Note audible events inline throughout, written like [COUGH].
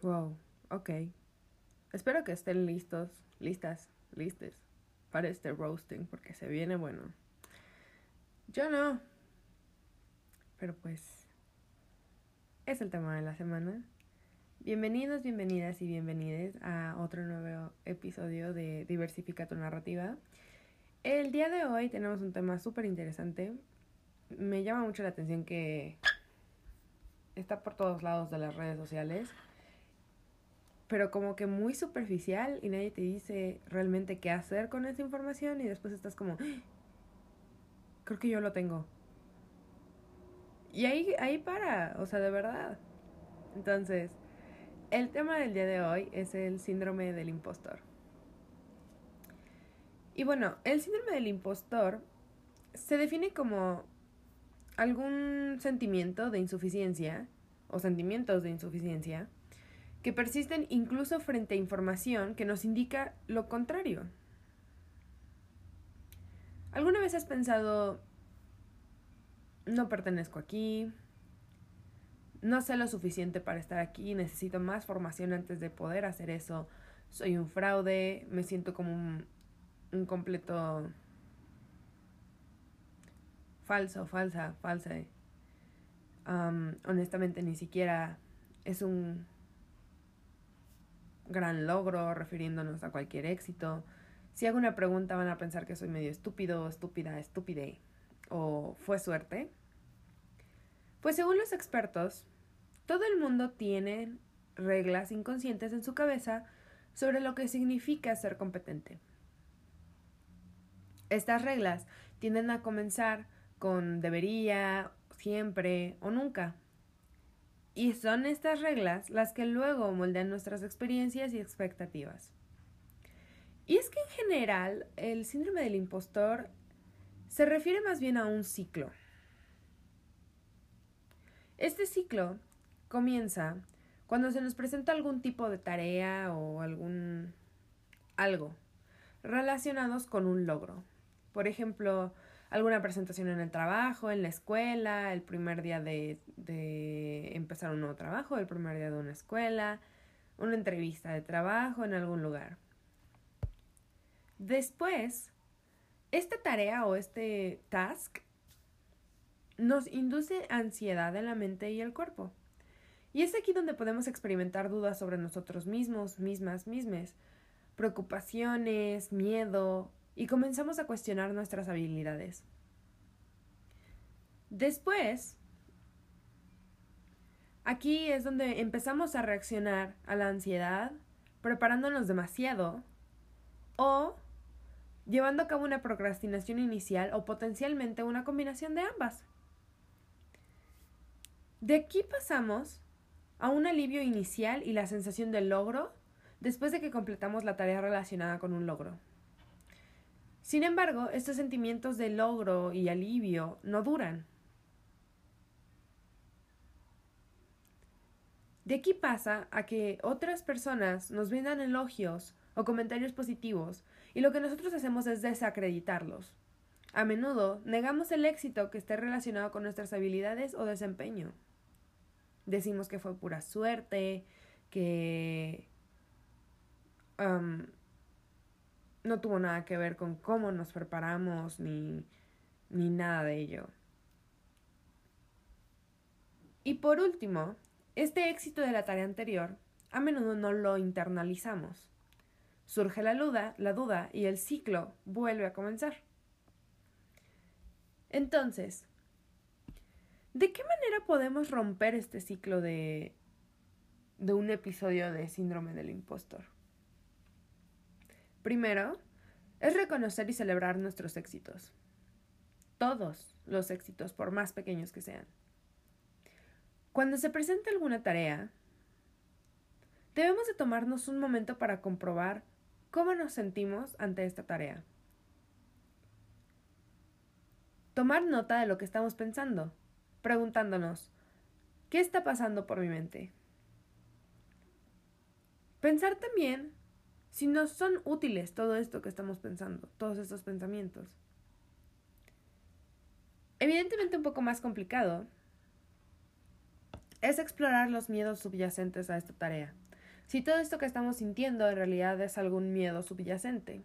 Wow, ok. Espero que estén listos, listas, listes para este roasting porque se viene bueno. Yo no. Pero pues es el tema de la semana. Bienvenidos, bienvenidas y bienvenides a otro nuevo episodio de Diversifica tu narrativa. El día de hoy tenemos un tema súper interesante. Me llama mucho la atención que está por todos lados de las redes sociales, pero como que muy superficial y nadie te dice realmente qué hacer con esa información y después estás como, ¡Ah! creo que yo lo tengo. Y ahí, ahí para, o sea, de verdad. Entonces, el tema del día de hoy es el síndrome del impostor. Y bueno, el síndrome del impostor se define como algún sentimiento de insuficiencia o sentimientos de insuficiencia que persisten incluso frente a información que nos indica lo contrario. ¿Alguna vez has pensado, no pertenezco aquí, no sé lo suficiente para estar aquí, necesito más formación antes de poder hacer eso, soy un fraude, me siento como un, un completo falso, falsa, falsa. honestamente ni siquiera es un gran logro refiriéndonos a cualquier éxito. Si hago una pregunta van a pensar que soy medio estúpido, estúpida, estúpide o fue suerte. Pues según los expertos, todo el mundo tiene reglas inconscientes en su cabeza sobre lo que significa ser competente. Estas reglas tienden a comenzar con debería, siempre o nunca. Y son estas reglas las que luego moldean nuestras experiencias y expectativas. Y es que en general el síndrome del impostor se refiere más bien a un ciclo. Este ciclo comienza cuando se nos presenta algún tipo de tarea o algún algo relacionados con un logro. Por ejemplo, alguna presentación en el trabajo, en la escuela, el primer día de, de empezar un nuevo trabajo, el primer día de una escuela, una entrevista de trabajo en algún lugar. Después, esta tarea o este task nos induce ansiedad en la mente y el cuerpo. Y es aquí donde podemos experimentar dudas sobre nosotros mismos, mismas, mismes, preocupaciones, miedo, y comenzamos a cuestionar nuestras habilidades. Después, aquí es donde empezamos a reaccionar a la ansiedad, preparándonos demasiado o llevando a cabo una procrastinación inicial o potencialmente una combinación de ambas. De aquí pasamos a un alivio inicial y la sensación de logro después de que completamos la tarea relacionada con un logro. Sin embargo, estos sentimientos de logro y alivio no duran. De aquí pasa a que otras personas nos brindan elogios o comentarios positivos y lo que nosotros hacemos es desacreditarlos. A menudo negamos el éxito que esté relacionado con nuestras habilidades o desempeño. Decimos que fue pura suerte, que no tuvo nada que ver con cómo nos preparamos ni, ni nada de ello. Y por último, este éxito de la tarea anterior a menudo no lo internalizamos. Surge la duda, la duda y el ciclo vuelve a comenzar. Entonces, ¿de qué manera podemos romper este ciclo de, de un episodio de síndrome del impostor? Primero, es reconocer y celebrar nuestros éxitos. Todos los éxitos, por más pequeños que sean. Cuando se presenta alguna tarea, debemos de tomarnos un momento para comprobar cómo nos sentimos ante esta tarea. Tomar nota de lo que estamos pensando, preguntándonos, ¿qué está pasando por mi mente? Pensar también si nos son útiles todo esto que estamos pensando, todos estos pensamientos. Evidentemente un poco más complicado es explorar los miedos subyacentes a esta tarea, si todo esto que estamos sintiendo en realidad es algún miedo subyacente.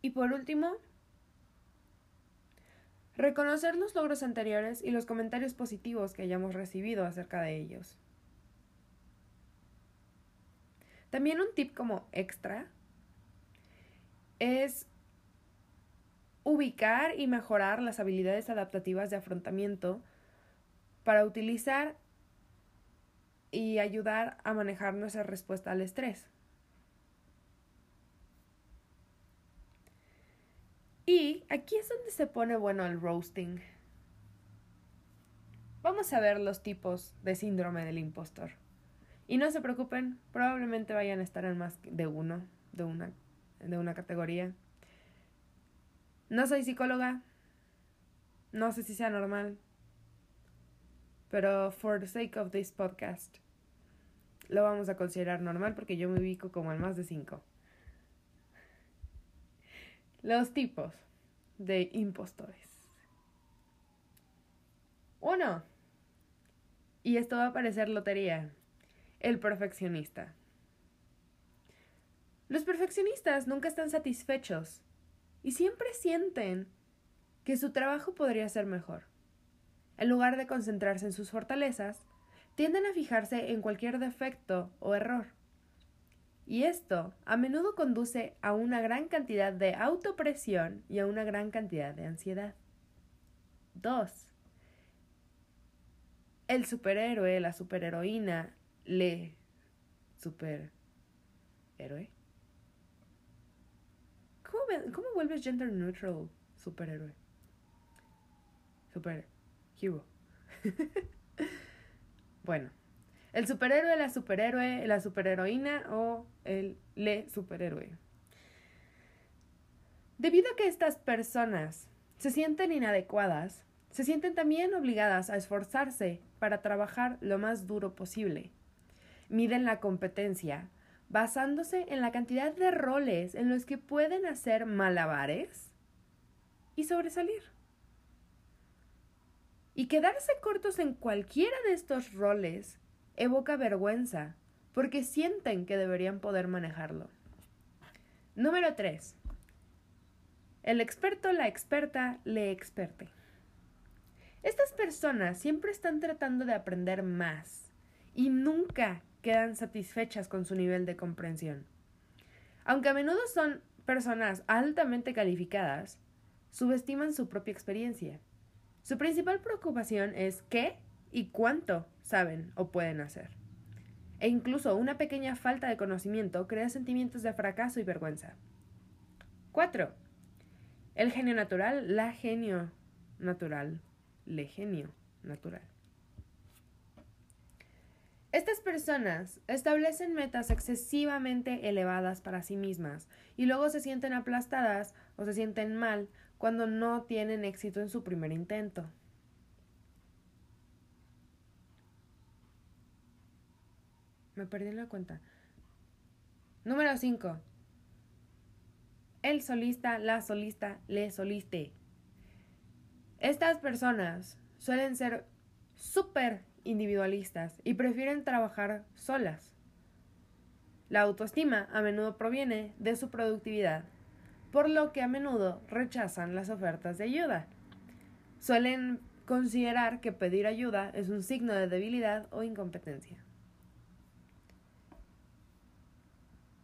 Y por último, reconocer los logros anteriores y los comentarios positivos que hayamos recibido acerca de ellos. También un tip como extra es ubicar y mejorar las habilidades adaptativas de afrontamiento para utilizar y ayudar a manejar nuestra respuesta al estrés. Y aquí es donde se pone bueno el roasting. Vamos a ver los tipos de síndrome del impostor. Y no se preocupen, probablemente vayan a estar en más de uno, de una, de una categoría. No soy psicóloga. No sé si sea normal. Pero for the sake of this podcast, lo vamos a considerar normal porque yo me ubico como en más de cinco. Los tipos de impostores. Uno. Y esto va a parecer lotería. El perfeccionista. Los perfeccionistas nunca están satisfechos y siempre sienten que su trabajo podría ser mejor. En lugar de concentrarse en sus fortalezas, tienden a fijarse en cualquier defecto o error. Y esto a menudo conduce a una gran cantidad de autopresión y a una gran cantidad de ansiedad. 2. El superhéroe, la superheroína, le superhéroe. ¿Cómo, ¿Cómo vuelves gender neutral superhéroe? Super hero. [LAUGHS] bueno, el superhéroe, la superhéroe, la superheroína o el le superhéroe. Debido a que estas personas se sienten inadecuadas, se sienten también obligadas a esforzarse para trabajar lo más duro posible. Miden la competencia basándose en la cantidad de roles en los que pueden hacer malabares y sobresalir. Y quedarse cortos en cualquiera de estos roles evoca vergüenza, porque sienten que deberían poder manejarlo. Número 3. El experto, la experta, le experte. Estas personas siempre están tratando de aprender más y nunca quedan satisfechas con su nivel de comprensión. Aunque a menudo son personas altamente calificadas, subestiman su propia experiencia. Su principal preocupación es qué y cuánto saben o pueden hacer. E incluso una pequeña falta de conocimiento crea sentimientos de fracaso y vergüenza. 4. El genio natural, la genio natural, le genio natural. Estas personas establecen metas excesivamente elevadas para sí mismas y luego se sienten aplastadas o se sienten mal cuando no tienen éxito en su primer intento. Me perdí la cuenta. Número 5. El solista, la solista, le soliste. Estas personas suelen ser súper individualistas y prefieren trabajar solas. La autoestima a menudo proviene de su productividad, por lo que a menudo rechazan las ofertas de ayuda. Suelen considerar que pedir ayuda es un signo de debilidad o incompetencia.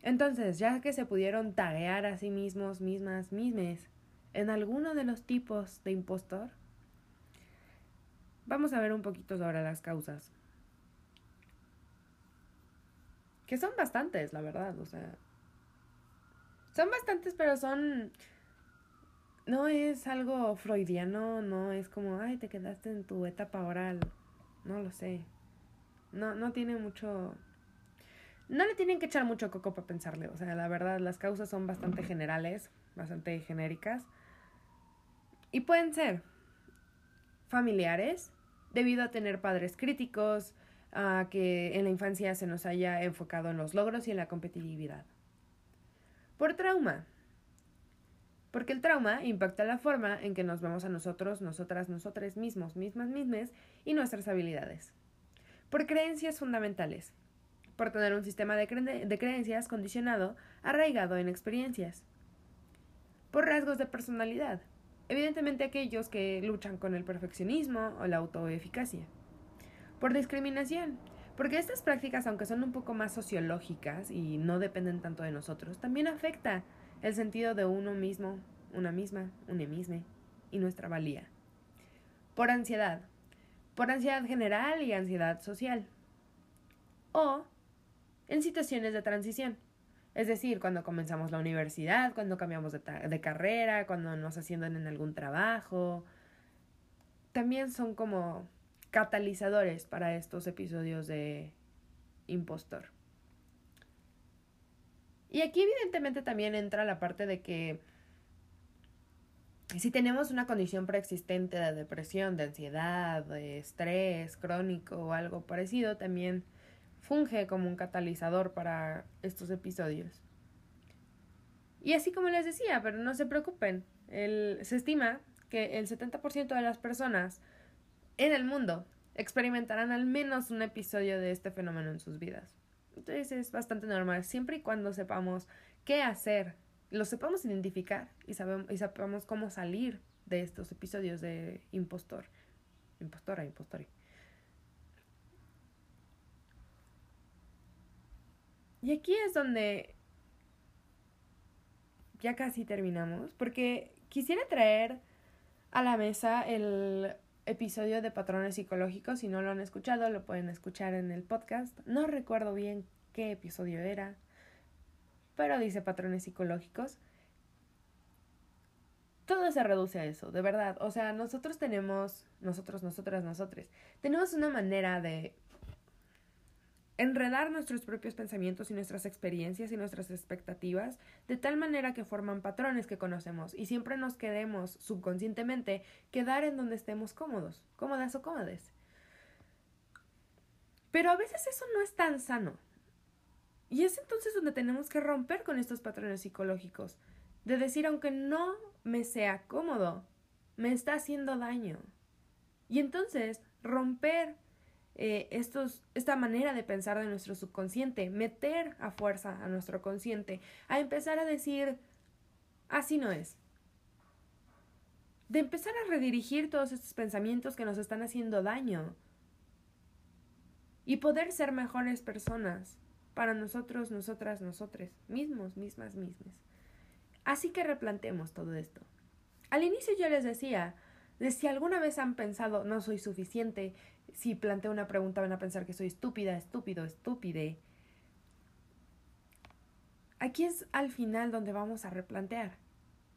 Entonces, ya que se pudieron taguear a sí mismos, mismas, mismes, en alguno de los tipos de impostor, vamos a ver un poquito sobre las causas. Que son bastantes, la verdad, o sea. Son bastantes, pero son... No es algo freudiano, no es como, ay, te quedaste en tu etapa oral. No lo sé. No, no tiene mucho no le tienen que echar mucho coco para pensarle, o sea, la verdad, las causas son bastante generales, bastante genéricas. Y pueden ser familiares, debido a tener padres críticos, a que en la infancia se nos haya enfocado en los logros y en la competitividad. Por trauma. porque el trauma impacta la forma en que nos vemos a nosotros, nosotras, nosotros mismos, mismas, mismas y nuestras habilidades. Por creencias fundamentales, por tener un sistema de, creencias condicionado, arraigado en experiencias. Por rasgos de personalidad, evidentemente aquellos que luchan con el perfeccionismo o la autoeficacia. Por discriminación, porque estas prácticas, aunque son un poco más sociológicas y no dependen tanto de nosotros, también afecta el sentido de uno mismo, una misma, un mismo y nuestra valía. Por ansiedad, por ansiedad general y ansiedad social. O en situaciones de transición, es decir, cuando comenzamos la universidad, cuando cambiamos de, carrera, cuando nos ascienden en algún trabajo. También son como catalizadores para estos episodios de impostor. Y aquí evidentemente también entra la parte de que si tenemos una condición preexistente de depresión, de ansiedad, de estrés crónico o algo parecido, también funge como un catalizador para estos episodios. Y así como les decía, pero no se preocupen, se estima que el 70% de las personas en el mundo experimentarán al menos un episodio de este fenómeno en sus vidas. Entonces es bastante normal, siempre y cuando sepamos qué hacer, lo sepamos identificar y, sabemos, y sepamos cómo salir de estos episodios de impostor, impostora, impostor. Y aquí es donde ya casi terminamos, porque quisiera traer a la mesa el episodio de patrones psicológicos. Si no lo han escuchado, lo pueden escuchar en el podcast. No recuerdo bien qué episodio era, pero dice patrones psicológicos. Todo se reduce a eso, de verdad. O sea, nosotros tenemos, nosotros, nosotras, nosotros, tenemos una manera de enredar nuestros propios pensamientos y nuestras experiencias y nuestras expectativas de tal manera que forman patrones que conocemos y siempre nos quedemos subconscientemente quedar en donde estemos cómodos, cómodas o cómodes. Pero a veces eso no es tan sano. Y es entonces donde tenemos que romper con estos patrones psicológicos, de decir aunque no me sea cómodo, me está haciendo daño. Y entonces romper eh, estos, esta manera de pensar de nuestro subconsciente, meter a fuerza a nuestro consciente, a empezar a decir, así no es. De empezar a redirigir todos estos pensamientos que nos están haciendo daño. Y poder ser mejores personas para nosotros, nosotras, nosotres, mismos, mismas, mismas. Así que replantemos todo esto. Al inicio yo les decía, de si alguna vez han pensado no soy suficiente, si planteo una pregunta van a pensar que soy estúpida, estúpido, estúpide. Aquí es al final donde vamos a replantear.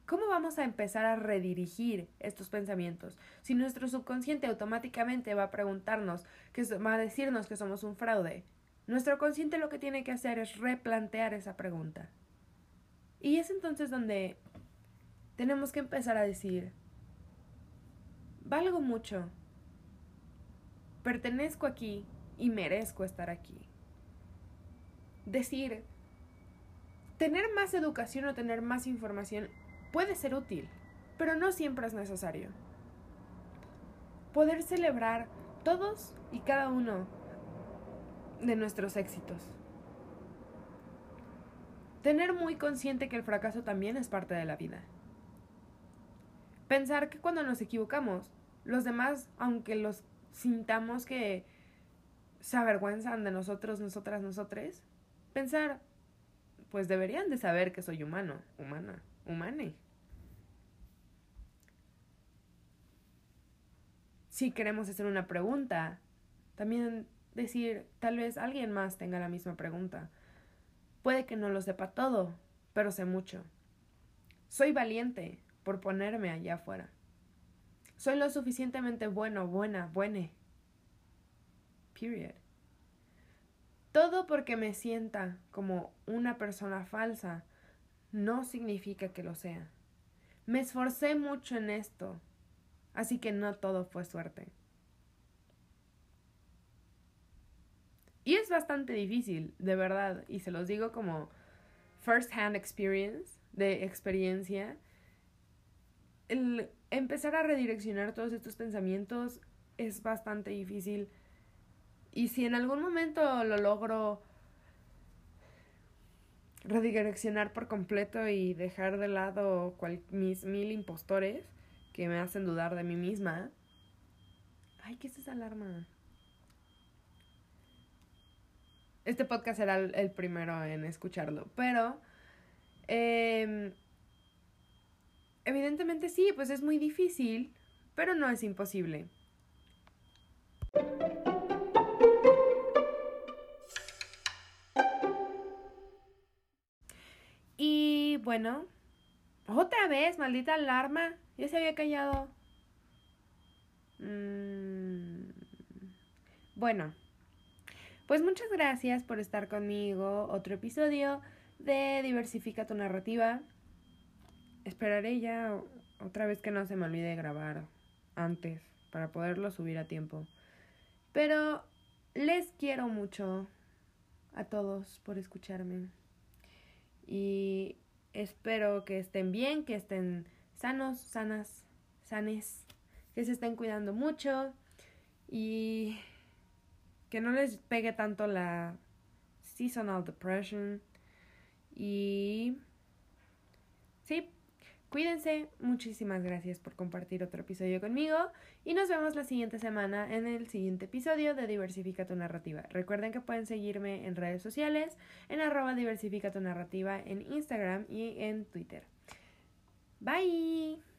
¿Cómo vamos a empezar a redirigir estos pensamientos? Si nuestro subconsciente automáticamente va a preguntarnos, que va a decirnos que somos un fraude, nuestro consciente lo que tiene que hacer es replantear esa pregunta. Y es entonces donde tenemos que empezar a decir, valgo mucho, pertenezco aquí y merezco estar aquí. Decir, tener más educación o tener más información puede ser útil, pero no siempre es necesario. Poder celebrar todos y cada uno de nuestros éxitos. Tener muy consciente que el fracaso también es parte de la vida. Pensar que cuando nos equivocamos, los demás, aunque los sintamos que se avergüenzan de nosotros, nosotras, nosotres, pensar, pues deberían de saber que soy humano, humana, humane. Si queremos hacer una pregunta, también decir, tal vez alguien más tenga la misma pregunta. Puede que no lo sepa todo, pero sé mucho. Soy valiente por ponerme allá afuera. Soy lo suficientemente bueno, buena, buene. Period. Todo porque me sienta como una persona falsa no significa que lo sea. Me esforcé mucho en esto, así que no todo fue suerte. Y es bastante difícil, de verdad, y se los digo como first hand experience, de experiencia, el empezar a redireccionar todos estos pensamientos es bastante difícil. Y si en algún momento lo logro redireccionar por completo y dejar de lado mis mil impostores que me hacen dudar de mí misma. Ay, ¿qué es esa alarma? Este podcast será el primero en escucharlo, pero eh, evidentemente sí, pues es muy difícil, pero no es imposible. Y bueno, otra vez, maldita alarma. Ya se había callado. Mm, bueno, pues muchas gracias por estar conmigo. Otro episodio de Diversifica tu narrativa. Esperaré ya otra vez que no se me olvide grabar antes para poderlo subir a tiempo. Pero les quiero mucho a todos por escucharme. Y espero que estén bien, que estén sanos, sanas, sanes, que se estén cuidando mucho y que no les pegue tanto la seasonal depression. Y sí, Cuídense, muchísimas gracias por compartir otro episodio conmigo y nos vemos la siguiente semana en el siguiente episodio de Diversifica tu Narrativa. Recuerden que pueden seguirme en redes sociales, en arroba diversifica tu narrativa en Instagram y en Twitter. Bye.